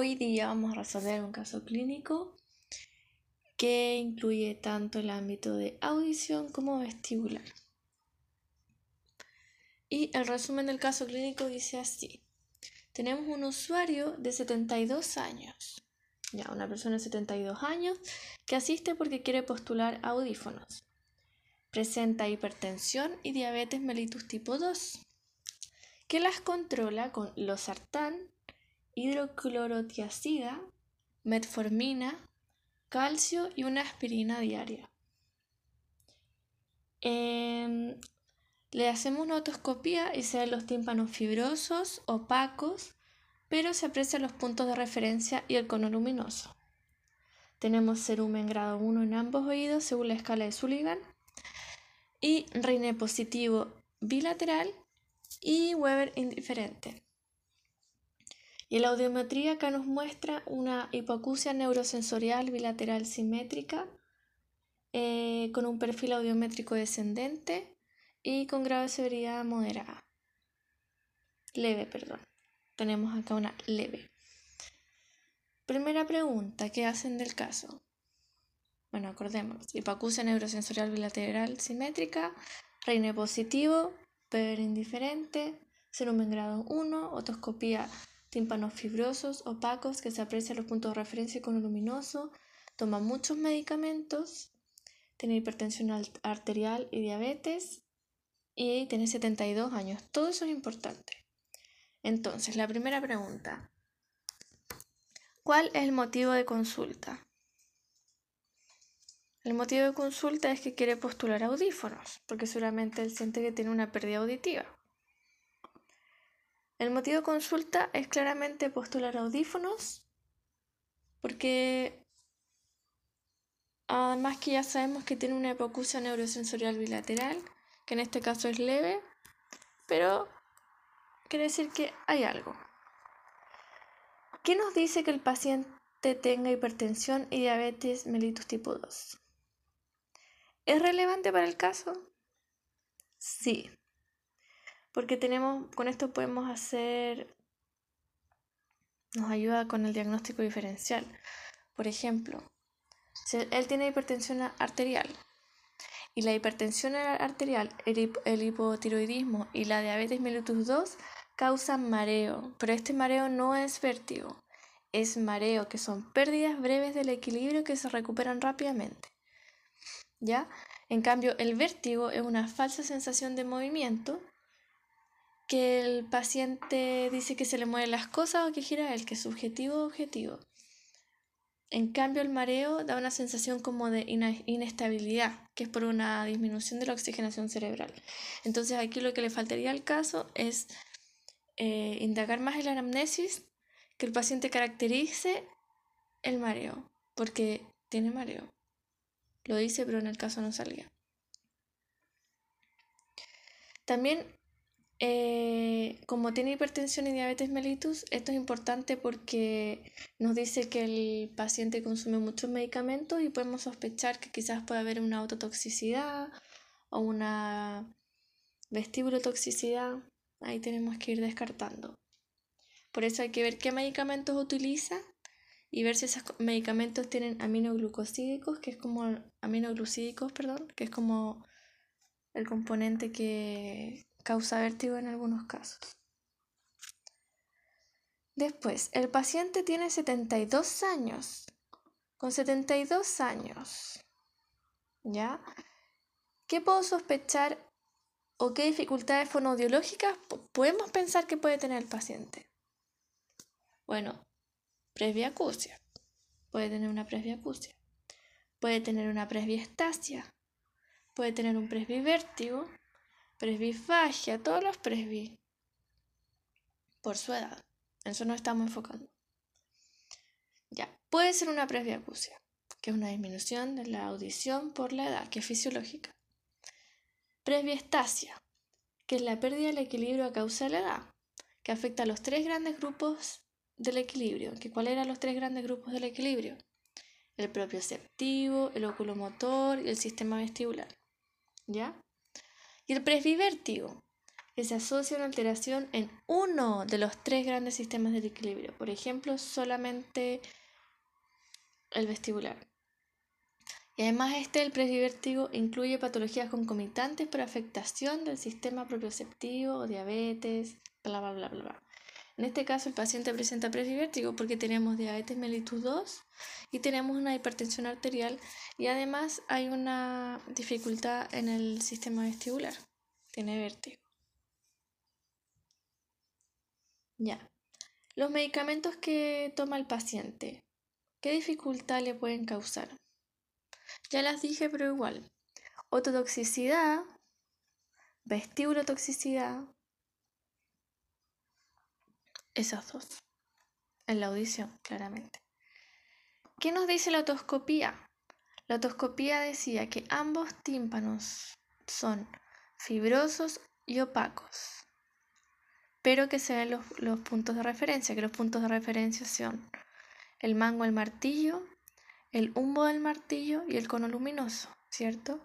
Hoy día vamos a resolver un caso clínico que incluye tanto el ámbito de audición como vestibular. Y el resumen del caso clínico dice así. Tenemos un usuario de 72 años, ya una persona de 72 años, que asiste porque quiere postular audífonos. Presenta hipertensión y diabetes mellitus tipo 2, que las controla con losartán, hidroclorotiazida, metformina, calcio y una aspirina diaria. Em, le hacemos una otoscopía y se ven los tímpanos fibrosos, opacos, pero se aprecian los puntos de referencia y el cono luminoso. Tenemos cerumen grado 1 en ambos oídos según la escala de Sullivan y reine positivo bilateral y Weber indiferente. Y la audiometría acá nos muestra una hipoacusia neurosensorial bilateral simétrica eh, con un perfil audiométrico descendente y con grado de severidad moderada. Leve, perdón. Tenemos acá una leve. Primera pregunta, ¿qué hacen del caso? Bueno, acordémonos. Hipoacusia neurosensorial bilateral simétrica, reine positivo, Weber indiferente, serum en grado 1, otoscopía tímpanos fibrosos, opacos, que se aprecian los puntos de referencia con luminoso, toma muchos medicamentos, tiene hipertensión arterial y diabetes y tiene 72 años. Todo eso es importante. Entonces, la primera pregunta. ¿Cuál es el motivo de consulta? El motivo de consulta es que quiere postular audífonos, porque seguramente él siente que tiene una pérdida auditiva. El motivo de consulta es claramente postular audífonos, porque además que ya sabemos que tiene una hipoacusia neurosensorial bilateral, que en este caso es leve, pero quiere decir que hay algo. ¿Qué nos dice que el paciente tenga hipertensión y diabetes mellitus tipo 2? ¿Es relevante para el caso? Sí porque tenemos, con esto podemos hacer, nos ayuda con el diagnóstico diferencial. Por ejemplo, si él tiene hipertensión arterial y la hipertensión arterial, el, hipotiroidismo y la diabetes mellitus 2 causan mareo, pero este mareo no es vértigo, es mareo, que son pérdidas breves del equilibrio que se recuperan rápidamente. ¿Ya? En cambio, el vértigo es una falsa sensación de movimiento que el paciente dice que se le mueven las cosas o que gira él, que es subjetivo o objetivo. En cambio, el mareo da una sensación como de inestabilidad, que es por una disminución de la oxigenación cerebral. Entonces, aquí lo que le faltaría al caso es eh, indagar más en la anamnesis, que el paciente caracterice el mareo, porque tiene mareo. Lo dice, pero en el caso no salía. También eh, como tiene hipertensión y diabetes mellitus, esto es importante porque nos dice que el paciente consume muchos medicamentos y podemos sospechar que quizás puede haber una autotoxicidad o una vestíbulotoxicidad. Ahí tenemos que ir descartando. Por eso hay que ver qué medicamentos utiliza y ver si esos medicamentos tienen aminoglucosídicos, que es como aminoglucídicos, perdón, que es como el componente que causa vértigo en algunos casos. Después, el paciente tiene 72 años. Con 72 años, ¿ya? ¿Qué puedo sospechar o qué dificultades fonoaudiológicas podemos pensar que puede tener el paciente? Bueno, presbiacusia. Puede tener una presbiacusia. Puede tener una presbiestasia. Puede tener un presbivértigo presbifagia, todos los presbi, por su edad. En eso nos estamos enfocando. Ya, puede ser una presbiacusia, que es una disminución de la audición por la edad, que es fisiológica. Presbiestasia, que es la pérdida del equilibrio a causa de la edad, que afecta a los tres grandes grupos del equilibrio. ¿Que ¿Cuáles eran los tres grandes grupos del equilibrio? El propioceptivo, el oculomotor y el sistema vestibular. ¿Ya? Y el presbivértigo, que se asocia a una alteración en uno de los tres grandes sistemas del equilibrio. Por ejemplo, solamente el vestibular. Y además este, el presbivértigo, incluye patologías concomitantes por afectación del sistema propioceptivo, diabetes, bla, bla, bla, bla. En este caso el paciente presenta presbivértigo porque tenemos diabetes mellitus 2 y tenemos una hipertensión arterial y además hay una dificultad en el sistema vestibular. Tiene vértigo. Ya. Los medicamentos que toma el paciente, ¿qué dificultad le pueden causar? Ya las dije, pero igual. Ototoxicidad, vestíbulotoxicidad, esas dos. En la audición, claramente. ¿Qué nos dice la otoscopía? La otoscopía decía que ambos tímpanos son fibrosos y opacos, pero que se ven los, los puntos de referencia, que los puntos de referencia son el mango del martillo, el humbo del martillo y el cono luminoso, ¿cierto?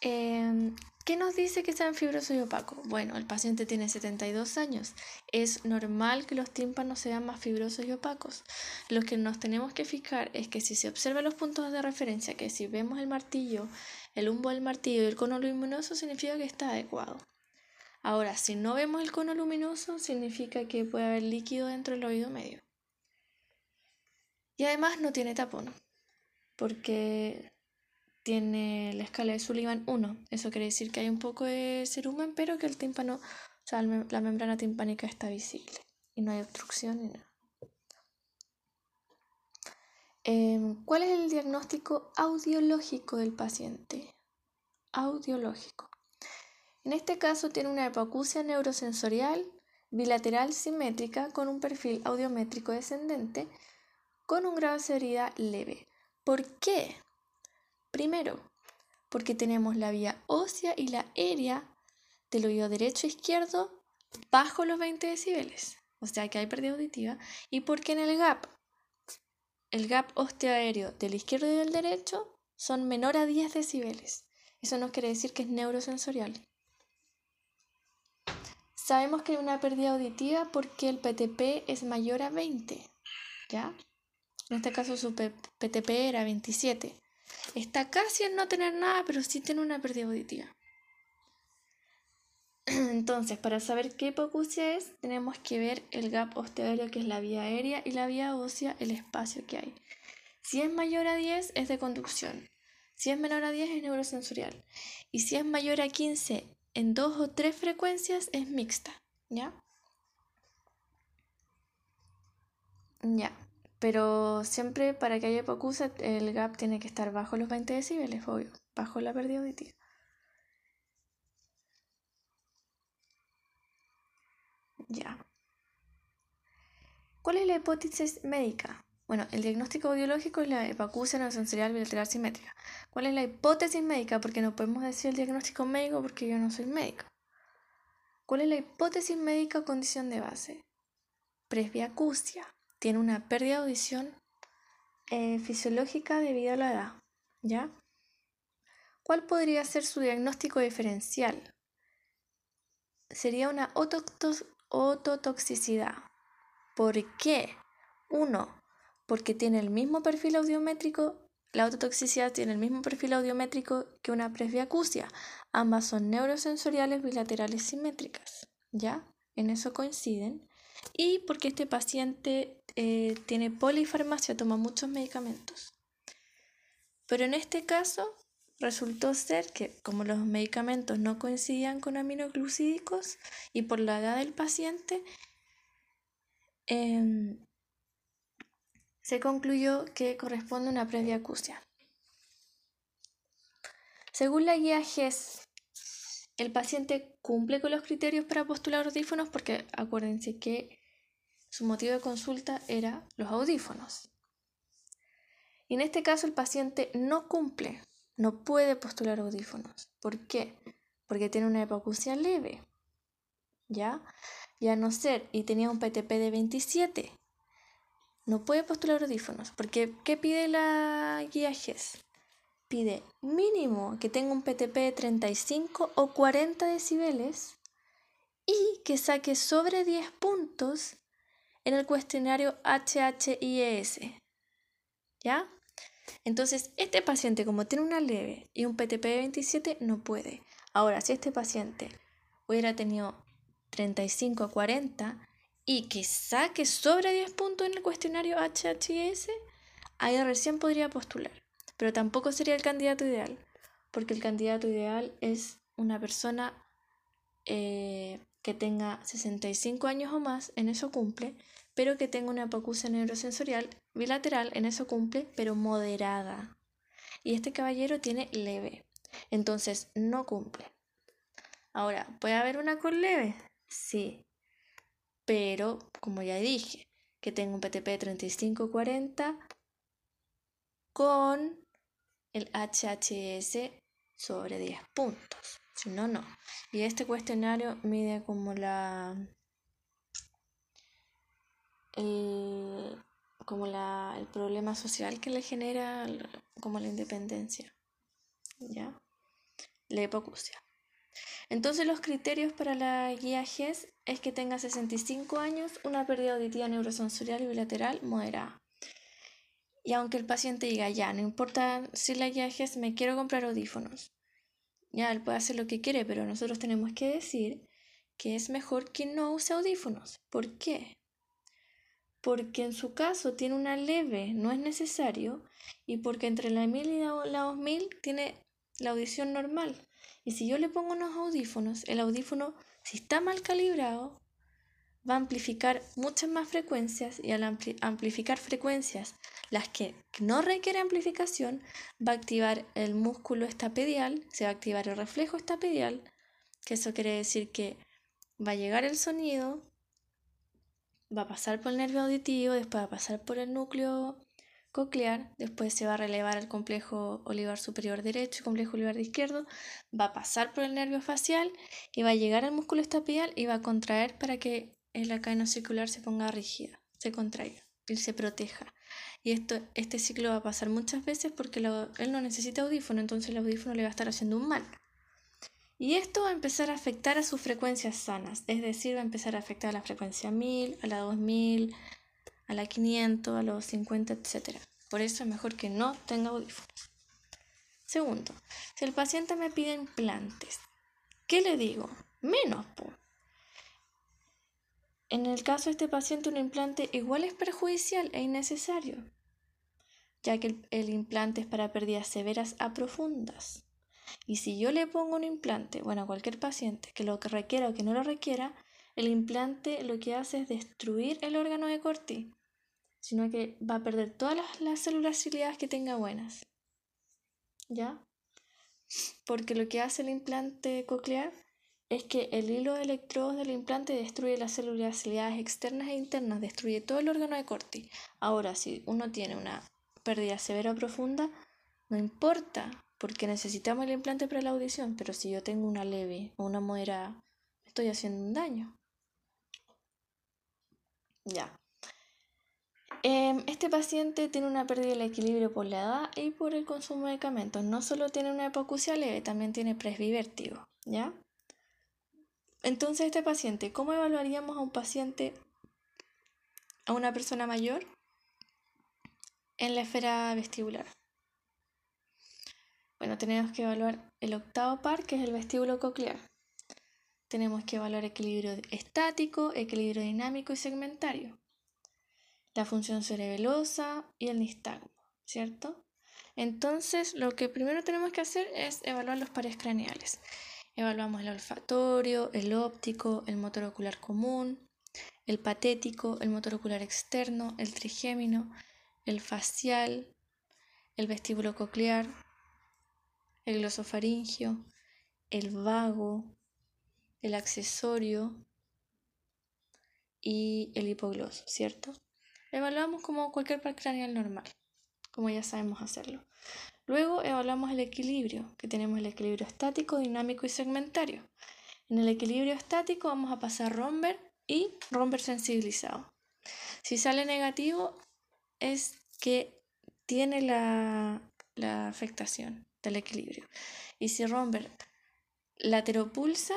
Em, ¿Qué nos dice que sean fibrosos y opacos? Bueno, el paciente tiene 72 años. Es normal que los tímpanos sean más fibrosos y opacos. Lo que nos tenemos que fijar es que si se observan los puntos de referencia, que si vemos el martillo, el humbo del martillo y el cono luminoso, significa que está adecuado. Ahora, si no vemos el cono luminoso, significa que puede haber líquido dentro del oído medio. Y además no tiene tapón, porque tiene la escala de Sullivan 1. Eso quiere decir que hay un poco de cerumen, pero que el tímpano, o sea, la membrana timpánica está visible y no hay obstrucción ni nada. Em, ¿Cuál es el diagnóstico audiológico del paciente? Audiológico. En este caso tiene una hipoacusia neurosensorial bilateral simétrica con un perfil audiométrico descendente con un grado de severidad leve. ¿Por qué? Primero, porque tenemos la vía ósea y la aérea del oído derecho e izquierdo bajo los 20 decibeles, o sea que hay pérdida auditiva, y porque en el gap, el gap osteoaéreo del izquierdo y del derecho son menor a 10 decibeles. Eso no quiere decir que es neurosensorial. Sabemos que hay una pérdida auditiva porque el PTP es mayor a 20, ¿ya? En este caso su PTP era 27. Está casi en no tener nada, pero sí tiene una pérdida auditiva. Entonces, para saber qué hipoacusia es, tenemos que ver el gap osteoaéreo, que es la vía aérea, y la vía ósea, el espacio que hay. Si es mayor a 10, es de conducción. Si es menor a 10, es neurosensorial. Y si es mayor a 15 en dos o tres frecuencias, es mixta. ¿Ya? Ya. Pero siempre para que haya hipoacusia el gap tiene que estar bajo los 20 decibeles, obvio, bajo la pérdida auditiva. Ya. ¿Cuál es la hipótesis médica? Bueno, el diagnóstico audiológico es la hipoacusia no sensorial bilateral simétrica. ¿Cuál es la hipótesis médica? Porque no podemos decir el diagnóstico médico porque yo no soy médico. ¿Cuál es la hipótesis médica o condición de base? Presbiacusia tiene una pérdida de audición eh, fisiológica debido a la edad. ¿Ya? ¿Cuál podría ser su diagnóstico diferencial? Sería una ototoxicidad. ¿Por qué? Uno, porque tiene el mismo perfil audiométrico, la ototoxicidad tiene el mismo perfil audiométrico que una presbiacusia. Ambas son neurosensoriales bilaterales simétricas. ¿Ya? En eso coinciden y porque este paciente eh, tiene polifarmacia, toma muchos medicamentos. Pero en este caso resultó ser que como los medicamentos no coincidían con aminoglucídicos y por la edad del paciente, em, se concluyó que corresponde una presbiacusia. Según la guía GES el paciente cumple con los criterios para postular audífonos porque acuérdense que su motivo de consulta era los audífonos. Y en este caso el paciente no cumple, no puede postular audífonos. ¿Por qué? Porque tiene una hipoacusia leve. ¿Ya? Y a no ser, y tenía un PTP de 27, no puede postular audífonos. Porque, ¿qué pide la guía GES? Pide mínimo que tenga un PTP de 35 o 40 decibeles y que saque sobre 10 puntos en el cuestionario HHIES. ¿Ya? Entonces, este paciente, como tiene una leve y un PTP de 27, no puede. Ahora, si este paciente hubiera tenido 35 a 40 y que saque sobre 10 puntos en el cuestionario HHS, ahí recién podría postular. Pero tampoco sería el candidato ideal, porque el candidato ideal es una persona eh, que tenga 65 años o más, en eso cumple, pero que tenga una hipoacusia neurosensorial bilateral, en eso cumple, pero moderada. Y este caballero tiene leve, entonces no cumple. Ahora, ¿puede haber una con leve? Sí, pero como ya dije, que tengo un PTP 3540 con el HHS sobre 10 puntos. Si no, no. Y este cuestionario mide como la el, como la, el problema social que le genera como la independencia. ¿Ya? La hipocusia. Entonces los criterios para la guía GES es que tenga 65 años, una pérdida auditiva neurosensorial y bilateral moderada. Y aunque el paciente diga, ya, no importa si la guía GES me quiero comprar audífonos, ya, él puede hacer lo que quiere, pero nosotros tenemos que decir que es mejor que no use audífonos. ¿Por qué? porque en su caso tiene una leve, no es necesario, y porque entre la 1000 y la 2000 tiene la audición normal. Y si yo le pongo unos audífonos, el audífono, si está mal calibrado, va a amplificar muchas más frecuencias y al amplificar frecuencias, las que no requieren amplificación, va a activar el músculo estapedial, se va a activar el reflejo estapedial, que eso quiere decir que va a llegar el sonido va a pasar por el nervio auditivo, después va a pasar por el núcleo coclear, después se va a relevar el complejo olivar superior derecho y complejo olivar izquierdo, va a pasar por el nervio facial y va a llegar al músculo estapial y va a contraer para que la cadena circular se ponga rígida, se contraiga y se proteja. Y esto, este ciclo va a pasar muchas veces porque él no necesita audífono, entonces el audífono le va a estar haciendo un mal. Y esto va a empezar a afectar a sus frecuencias sanas, es decir, va a empezar a afectar a la frecuencia 1000, a la 2000, a la 500, a los 50, etc. Por eso es mejor que no tenga audífonos. Segundo, si el paciente me pide implantes, ¿qué le digo? Menos, En el caso de este paciente, un implante igual es perjudicial e innecesario, ya que el, el implante es para pérdidas severas a profundas. Y si yo le pongo un implante, bueno, a cualquier paciente que lo requiera o que no lo requiera, el implante lo que hace es destruir el órgano de Corti, sino que va a perder todas las, células ciliadas que tenga buenas. ¿Ya? Porque lo que hace el implante coclear es que el hilo de electrodos del implante destruye las células ciliadas externas e internas, destruye todo el órgano de Corti. Ahora, si uno tiene una pérdida severa o profunda, no importa, porque necesitamos el implante para la audición, pero si yo tengo una leve o una moderada, estoy haciendo un daño. Ya. Em, este paciente tiene una pérdida del equilibrio por la edad y por el consumo de medicamentos. No solo tiene una hipoacusia leve, también tiene presbivértigo, ¿ya? Entonces, este paciente, ¿cómo evaluaríamos a un paciente, a una persona mayor, en la esfera vestibular? Bueno, tenemos que evaluar el octavo par, que es el vestíbulo coclear. Tenemos que evaluar equilibrio estático, equilibrio dinámico y segmentario. La función cerebelosa y el nistagmo, ¿cierto? Entonces, lo que primero tenemos que hacer es evaluar los pares craneales. Evaluamos el olfatorio, el óptico, el motor ocular común, el patético, el motor ocular externo, el trigémino, el facial, el vestíbulo coclear, el glosofaringio, el vago, el accesorio y el hipogloso, ¿cierto? Evaluamos como cualquier par craneal normal, como ya sabemos hacerlo. Luego evaluamos el equilibrio, que tenemos el equilibrio estático, dinámico y segmentario. En el equilibrio estático vamos a pasar romper y romper sensibilizado. Si sale negativo es que tiene la, la afectación del equilibrio. Y si romper lateropulsa,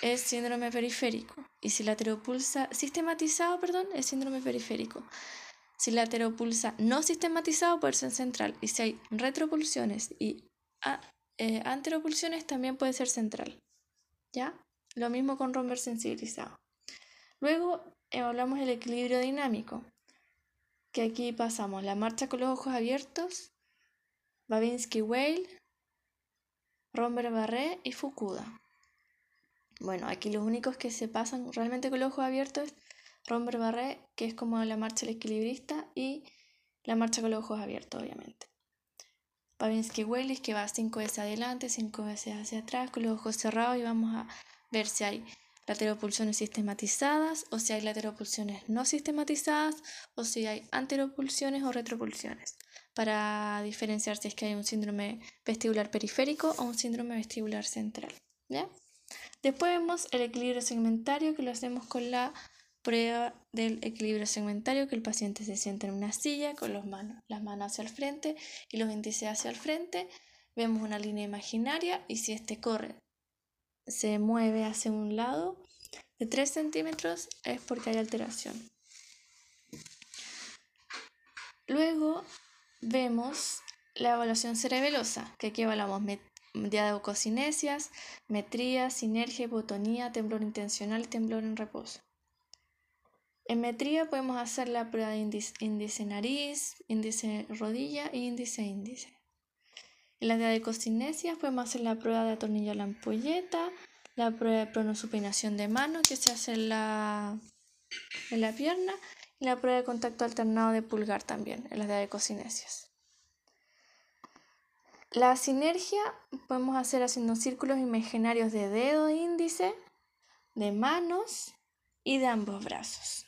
es síndrome periférico. Y si lateropulsa sistematizado, perdón, es síndrome periférico. Si lateropulsa no sistematizado, puede ser central. Y si hay retropulsiones y eh, anteropulsiones, también puede ser central. ¿Ya? Lo mismo con romper sensibilizado. Luego evaluamos el equilibrio dinámico, que aquí pasamos la marcha con los ojos abiertos, Babinski-Weil, Romber-Barré y Fukuda. Bueno, aquí los únicos que se pasan realmente con los ojos abiertos Romber Barré, que es como la marcha del equilibrista, y la marcha con los ojos abiertos, obviamente. Babinski Wellis, que va cinco veces adelante, cinco veces hacia atrás, con los ojos cerrados, y vamos a ver si hay lateropulsiones sistematizadas, o si hay lateropulsiones no sistematizadas, o si hay anteropulsiones o retropulsiones, para diferenciar si es que hay un síndrome vestibular periférico o un síndrome vestibular central. ¿ya? Después vemos el equilibrio segmentario que lo hacemos con la prueba del equilibrio segmentario, que el paciente se sienta en una silla con las manos, las manos hacia el frente y los índices hacia el frente. Vemos una línea imaginaria y si este corre, se mueve hacia un lado de 3 centímetros es porque hay alteración. Luego vemos la evaluación cerebelosa, que aquí evaluamos diadococinesias, metría, sinergia, hipotonía, temblor intencional temblor en reposo. En metría podemos hacer la prueba de índice, nariz, índice rodilla e índice índice. En las diadococinesias podemos hacer la prueba de atornillo a la ampolleta, la prueba de pronosupinación de mano que se hace en la, en la pierna y la prueba de contacto alternado de pulgar también en las diadococinesias. La sinergia podemos hacer haciendo círculos imaginarios de dedo índice, de manos y de ambos brazos.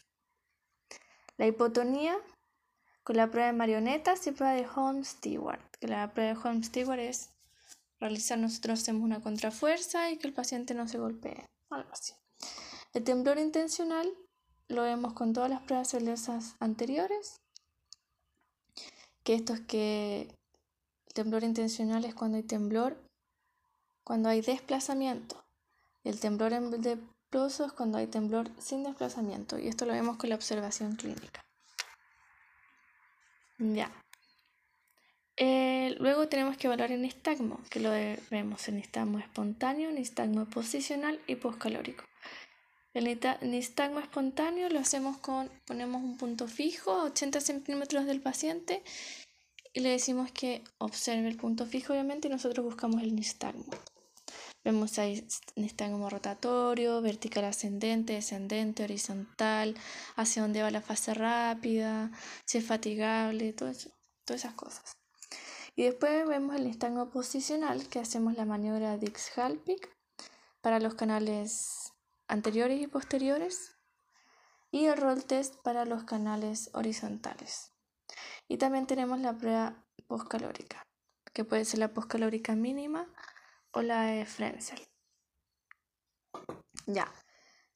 La hipotonía con la prueba de marionetas y prueba de Holmes-Stewart. Que la prueba de Holmes-Stewart es realizar nosotros hacemos una contrafuerza y que el paciente no se golpee, algo así. El temblor intencional lo vemos con todas las pruebas celosas anteriores, que esto es que temblor intencional es cuando hay temblor, cuando hay desplazamiento. El temblor de ploso es cuando hay temblor sin desplazamiento. Y esto lo vemos con la observación clínica. Ya. Eh, luego tenemos que evaluar el nistagmo, que lo vemos en nistagmo espontáneo, nistagmo posicional y poscalórico. El nistagmo espontáneo lo hacemos con, ponemos un punto fijo a 80 centímetros del paciente y le decimos que observe el punto fijo, obviamente, y nosotros buscamos el nistagmo. Vemos ahí nistagmo rotatorio, vertical ascendente, descendente, horizontal, hacia dónde va la fase rápida, si es fatigable, todo eso, todas esas cosas. Y después vemos el nistagmo posicional, que hacemos la maniobra Dix-Halpic para los canales anteriores y posteriores, y el roll test para los canales horizontales. Y también tenemos la prueba postcalórica, que puede ser la postcalórica mínima o la de Frenzel. Ya,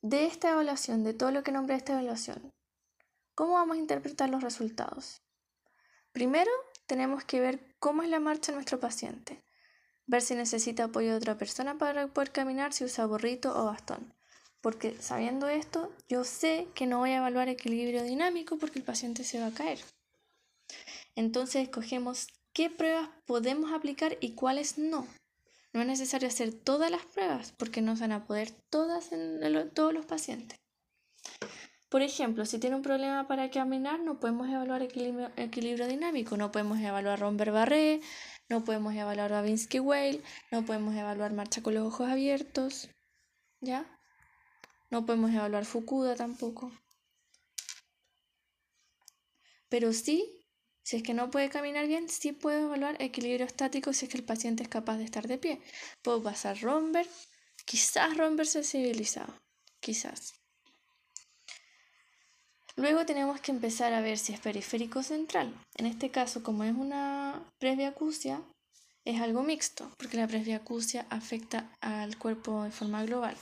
de esta evaluación, de todo lo que nombré esta evaluación, ¿cómo vamos a interpretar los resultados? Primero, tenemos que ver cómo es la marcha de nuestro paciente, ver si necesita apoyo de otra persona para poder caminar, si usa borrito o bastón. Porque sabiendo esto, yo sé que no voy a evaluar equilibrio dinámico porque el paciente se va a caer. Entonces escogemos qué pruebas podemos aplicar y cuáles no. No es necesario hacer todas las pruebas porque no se van a poder todas en todos los pacientes. Por ejemplo, si tiene un problema para caminar, no podemos evaluar equilibrio, dinámico, no podemos evaluar Romber-Barré, no podemos evaluar Babinski-Weil, no podemos evaluar marcha con los ojos abiertos, ¿ya? No podemos evaluar Fukuda tampoco. Pero sí si es que no puede caminar bien, sí puedo evaluar equilibrio estático si es que el paciente es capaz de estar de pie. Puedo pasar romper, quizás romper sensibilizado, quizás. Luego tenemos que empezar a ver si es periférico central. En este caso, como es una presbiacusia, es algo mixto, porque la presbiacusia afecta al cuerpo de forma global.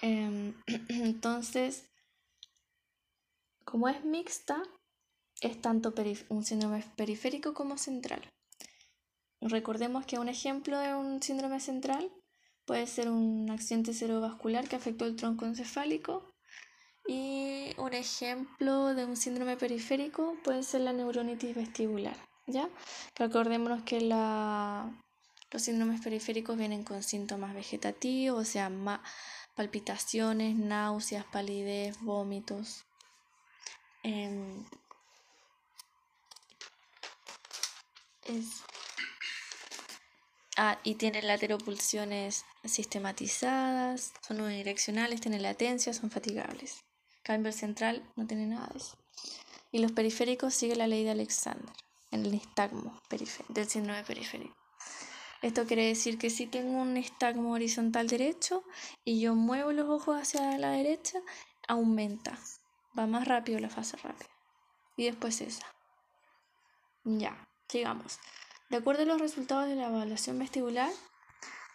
Em, entonces, como es mixta, es tanto un síndrome periférico como central. Recordemos que un ejemplo de un síndrome central puede ser un accidente cerebrovascular que afectó el tronco encefálico. Y un ejemplo de un síndrome periférico puede ser la neuronitis vestibular. ¿ya? Recordémonos que los síndromes periféricos vienen con síntomas vegetativos, o sea, palpitaciones, náuseas, palidez, vómitos. Em, ah, y tienen lateropulsiones sistematizadas, son unidireccionales, tienen latencia, son fatigables. Cambio central no tiene nada de eso. Y los periféricos siguen la ley de Alexander en el nistagmo del síndrome periférico. Esto quiere decir que si tengo un nistagmo horizontal derecho y yo muevo los ojos hacia la derecha, aumenta. Va más rápido la fase rápida. Y después esa. Ya, sigamos. De acuerdo a los resultados de la evaluación vestibular,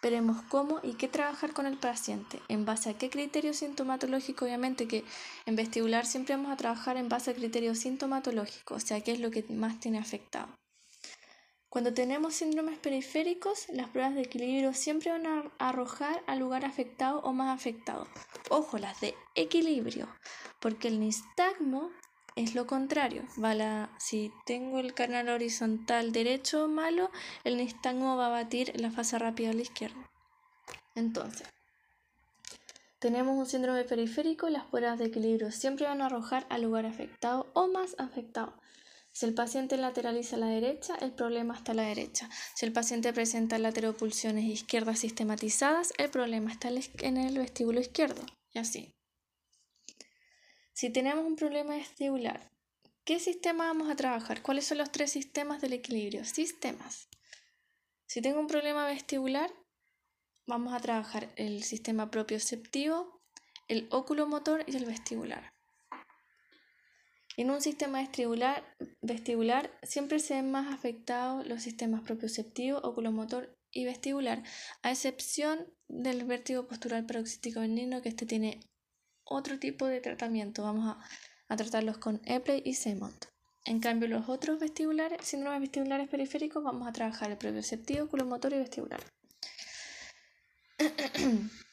veremos cómo y qué trabajar con el paciente, en base a qué criterio sintomatológico, obviamente que en vestibular siempre vamos a trabajar en base a criterios sintomatológicos, o sea, qué es lo que más tiene afectado. Cuando tenemos síndromes periféricos, las pruebas de equilibrio siempre van a arrojar al lugar afectado o más afectado. Ojo, las de equilibrio, porque el nistagmo es lo contrario. si tengo el canal horizontal derecho malo, el nistagmo va a batir la fase rápida a la izquierda. Entonces, tenemos un síndrome periférico, las pruebas de equilibrio siempre van a arrojar al lugar afectado o más afectado. Si el paciente lateraliza a la derecha, el problema está a la derecha. Si el paciente presenta lateropulsiones izquierdas sistematizadas, el problema está en el vestíbulo izquierdo. Y así. Si tenemos un problema vestibular, ¿qué sistema vamos a trabajar? ¿Cuáles son los tres sistemas del equilibrio? Sistemas. Si tengo un problema vestibular, vamos a trabajar el sistema propioceptivo, el oculomotor y el vestibular. En un sistema vestibular, siempre se ven más afectados los sistemas propioceptivo, oculomotor y vestibular, a excepción del vértigo postural paroxístico benigno, que este tiene otro tipo de tratamiento. Vamos a, tratarlos con Epley y Semont. En cambio, los otros vestibulares, síndromes vestibulares periféricos, vamos a trabajar el propioceptivo, oculomotor y vestibular.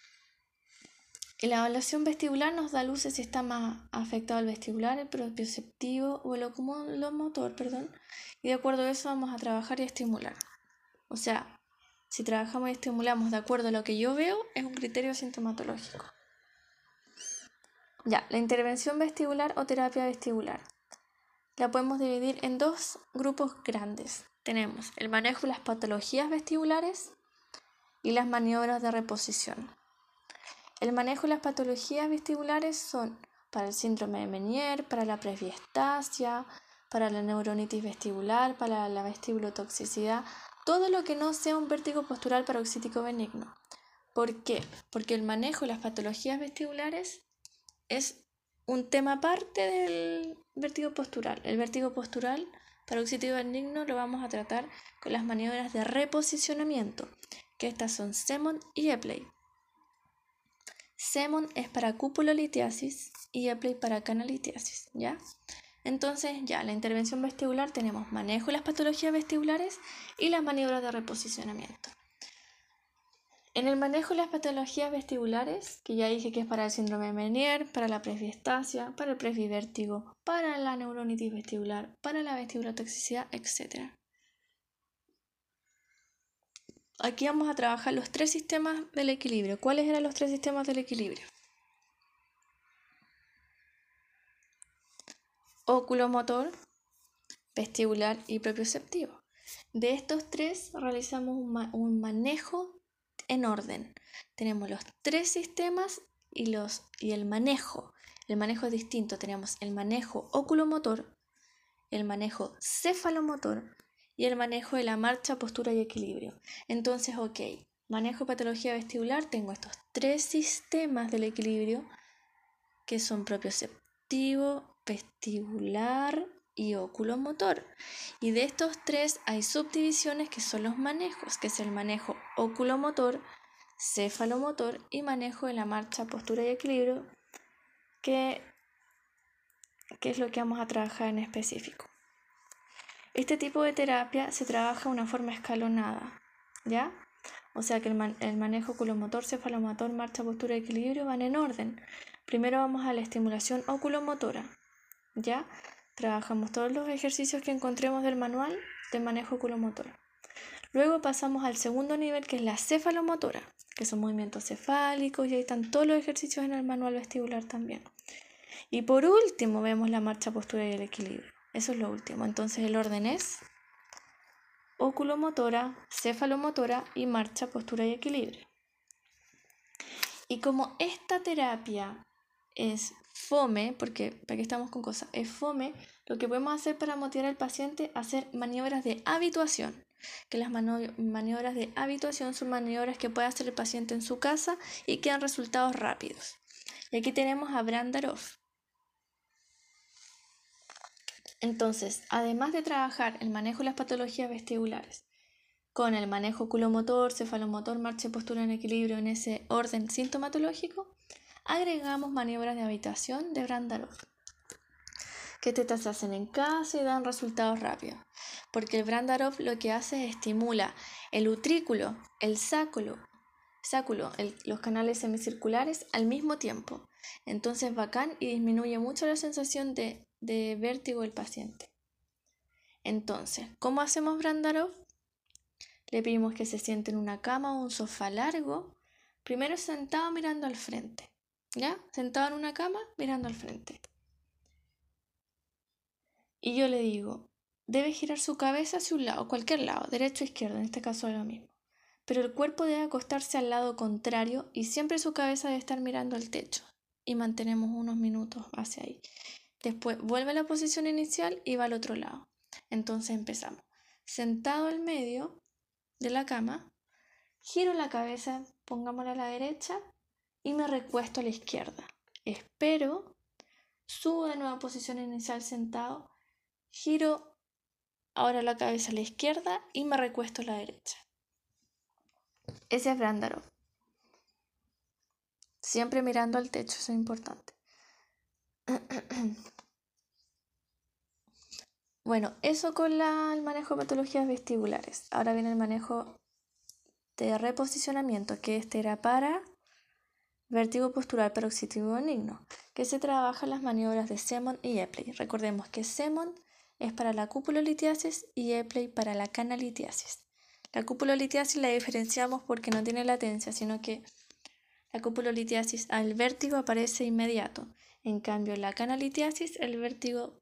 la evaluación vestibular nos da luces si está más afectado el vestibular, el propioceptivo o el oculomotor, perdón. Y de acuerdo a eso vamos a trabajar y estimular. O sea, si trabajamos y estimulamos de acuerdo a lo que yo veo, es un criterio sintomatológico. Ya, la intervención vestibular o terapia vestibular. La podemos dividir en dos grupos grandes. Tenemos el manejo de las patologías vestibulares y las maniobras de reposición. El manejo de las patologías vestibulares son para el síndrome de Menier, para la presbiestasia, para la neuronitis vestibular, para la vestibulotoxicidad, todo lo que no sea un vértigo postural paroxítico benigno. ¿Por qué? Porque el manejo de las patologías vestibulares es un tema aparte del vértigo postural. El vértigo postural paroxítico benigno lo vamos a tratar con las maniobras de reposicionamiento, que estas son Semon y Epley. Semon es para cupulolitiasis y Epley para canalitiasis, ¿ya? Entonces, ya, la intervención vestibular tenemos manejo de las patologías vestibulares y las maniobras de reposicionamiento. En el manejo de las patologías vestibulares, que ya dije que es para el síndrome de Menier, para la presbiestasia, para el presbivértigo, para la neuronitis vestibular, para la vestibulotoxicidad, etc. Aquí vamos a trabajar los tres sistemas del equilibrio. ¿Cuáles eran los tres sistemas del equilibrio? Oculomotor, vestibular y propioceptivo. De estos tres realizamos un manejo en orden. Tenemos los tres sistemas y, los, y el manejo. El manejo es distinto. Tenemos el manejo oculomotor, el manejo cefalomotor y el manejo de la marcha, postura y equilibrio. Entonces, ok, manejo patología vestibular, tengo estos tres sistemas del equilibrio que son propioceptivo, vestibular y oculomotor. Y de estos tres hay subdivisiones que son los manejos, que es el manejo oculomotor, cefalomotor y manejo de la marcha, postura y equilibrio, que, que es lo que vamos a trabajar en específico. Este tipo de terapia se trabaja de una forma escalonada, ¿ya? o sea que el, el manejo oculomotor, cefalomotor, marcha, postura equilibrio van en orden. Primero vamos a la estimulación oculomotora. ¿Ya? Trabajamos todos los ejercicios que encontremos del manual de manejo oculomotor. Luego pasamos al segundo nivel que es la cefalomotora, que son movimientos cefálicos y ahí están todos los ejercicios en el manual vestibular también. Y por último vemos la marcha, postura y el equilibrio. Eso es lo último. Entonces el orden es oculomotora, cefalomotora y marcha, postura y equilibrio. Y como esta terapia es fome, porque para qué estamos con cosas, es fome, lo que podemos hacer para motivar al paciente hacer maniobras de habituación. Que las maniobras de habituación son maniobras que puede hacer el paciente en su casa y que dan resultados rápidos. Y aquí tenemos a Brandarov. Entonces, además de trabajar el manejo de las patologías vestibulares, con el manejo oculomotor, cefalomotor, marcha y postura en equilibrio en ese orden sintomatológico, agregamos maniobras de habitación de Brandarov, que te se hacen en casa y dan resultados rápidos, porque el Brandarov lo que hace es estimula el utrículo, el sáculo, sáculo los canales semicirculares al mismo tiempo. Entonces bacán y disminuye mucho la sensación de, de vértigo del paciente. Entonces, ¿cómo hacemos Brandarov? Le pedimos que se siente en una cama o un sofá largo, primero sentado mirando al frente. ¿ya? Sentado en una cama mirando al frente. Y yo le digo, debe girar su cabeza hacia un lado, cualquier lado, derecho o izquierdo, en este caso es lo mismo. Pero el cuerpo debe acostarse al lado contrario y siempre su cabeza debe estar mirando al techo. Y mantenemos unos minutos hacia ahí. Después vuelve a la posición inicial y va al otro lado. Entonces empezamos. Sentado al medio de la cama, giro la cabeza, pongámosla a la derecha y me recuesto a la izquierda. Espero, subo de nueva posición inicial sentado, giro ahora la cabeza a la izquierda y me recuesto a la derecha. Ese es Brandarov. Siempre mirando al techo, eso es importante. Bueno, eso con el manejo de patologías vestibulares. Ahora viene el manejo de reposicionamiento, que este era para Vértigo postural paroxítico benigno, que se trabaja en las maniobras de Semon y Epley. Recordemos que Semon es para la cupulolitiasis y Epley para la canalitiasis. La cupulolitiasis la diferenciamos porque no tiene latencia, sino que la cupulolitiasis al vértigo aparece inmediato. En cambio, la canalitiasis, el vértigo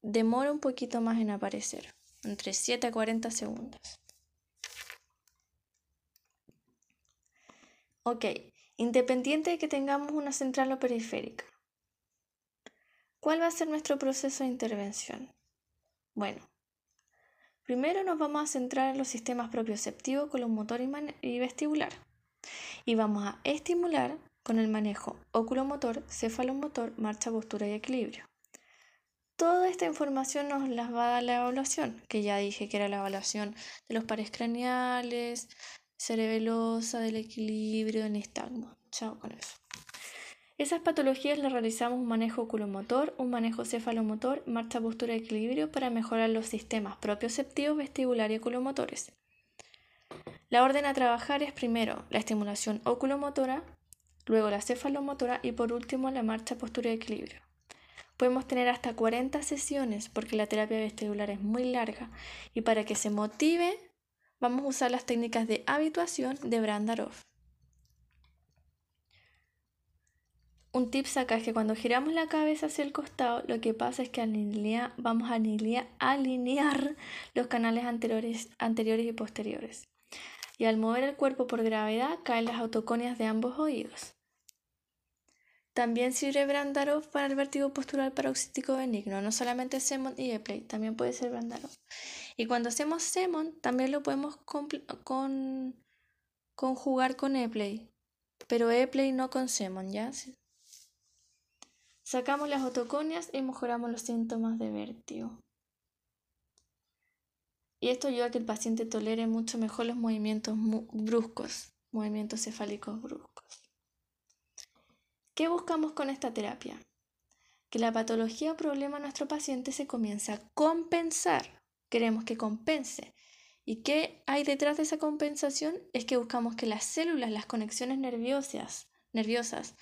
demora un poquito más en aparecer, entre 7 a 40 segundos. Ok, independiente de que tengamos una central o periférica. ¿Cuál va a ser nuestro proceso de intervención? Bueno, primero nos vamos a centrar en los sistemas propioceptivo, colomotor y, vestibular. Y vamos a estimular con el manejo oculomotor, cefalomotor, marcha, postura y equilibrio. Toda esta información nos la va a dar la evaluación, que ya dije que era la evaluación de los pares craneales, cerebelosa, del equilibrio, del nistagmo. Chao con eso. Esas patologías le realizamos un manejo oculomotor, un manejo cefalomotor, marcha, postura y equilibrio para mejorar los sistemas propioceptivos, vestibular y oculomotores. La orden a trabajar es primero la estimulación oculomotora, luego la cefalomotora y por último la marcha, postura y equilibrio. Podemos tener hasta 40 sesiones porque la terapia vestibular es muy larga y para que se motive vamos a usar las técnicas de habituación de Brandarov. Un tip acá es que cuando giramos la cabeza hacia el costado, lo que pasa es que vamos a alinear, los canales anteriores, anteriores y posteriores. Y al mover el cuerpo por gravedad, caen las autoconias de ambos oídos. También sirve Brandarov para el vértigo postural paroxítico benigno, no solamente Semon y Epley, también puede ser Brandarov. Y cuando hacemos Semon, también lo podemos con, conjugar con Epley, pero Epley no con Semon, ¿ya? Sacamos las otoconias y mejoramos los síntomas de vértigo. Y esto ayuda a que el paciente tolere mucho mejor los movimientos bruscos, movimientos cefálicos bruscos. ¿Qué buscamos con esta terapia? Que la patología o problema de nuestro paciente se comience a compensar queremos que compense ¿Y qué hay detrás de esa compensación? Es que buscamos que las células, las conexiones nerviosas, nerviosas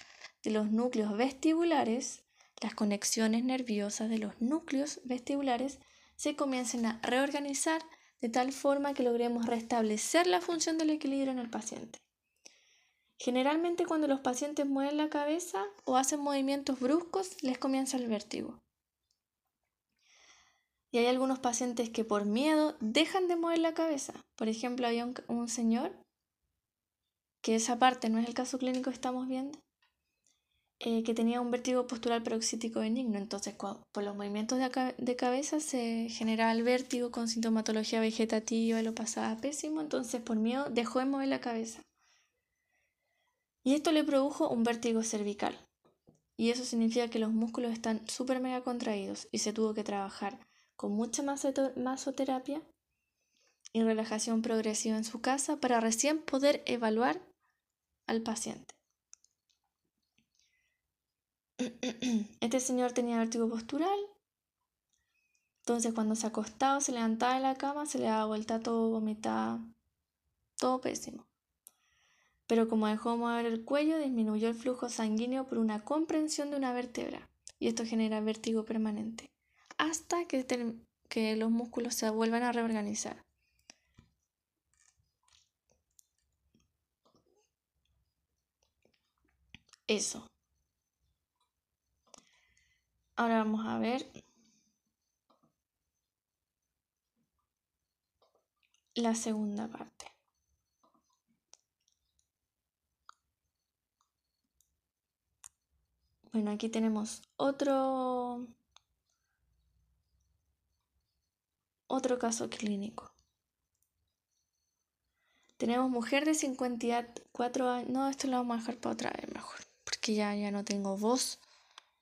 de los núcleos vestibulares, las conexiones nerviosas de los núcleos vestibulares se comiencen a reorganizar de tal forma que logremos restablecer la función del equilibrio en el paciente. Generalmente cuando los pacientes mueven la cabeza o hacen movimientos bruscos les comienza el vértigo. Y hay algunos pacientes que por miedo dejan de mover la cabeza. Por ejemplo, hay un, señor, que esa parte no es el caso clínico que estamos viendo, eh, que tenía un vértigo postural paroxítico benigno. Entonces, por los movimientos de, cabeza se generaba el vértigo con sintomatología vegetativa lo pasaba pésimo. Entonces, por miedo, dejó de mover la cabeza. Y esto le produjo un vértigo cervical. Y eso significa que los músculos están súper mega contraídos y se tuvo que trabajar con mucha masoterapia y relajación progresiva en su casa para recién poder evaluar al paciente. Este señor tenía vértigo postural, entonces cuando se acostaba, se levantaba de la cama, se le daba vuelta todo, vomitaba, todo pésimo. Pero como dejó mover el cuello, disminuyó el flujo sanguíneo por una comprensión de una vértebra, y esto genera vértigo permanente hasta que, que los músculos se vuelvan a reorganizar. Eso. Ahora vamos a ver la segunda parte. Bueno, aquí tenemos otro Otro caso clínico. Tenemos mujer de 54 años. No, esto lo vamos a dejar para otra vez mejor. Porque ya, ya no tengo voz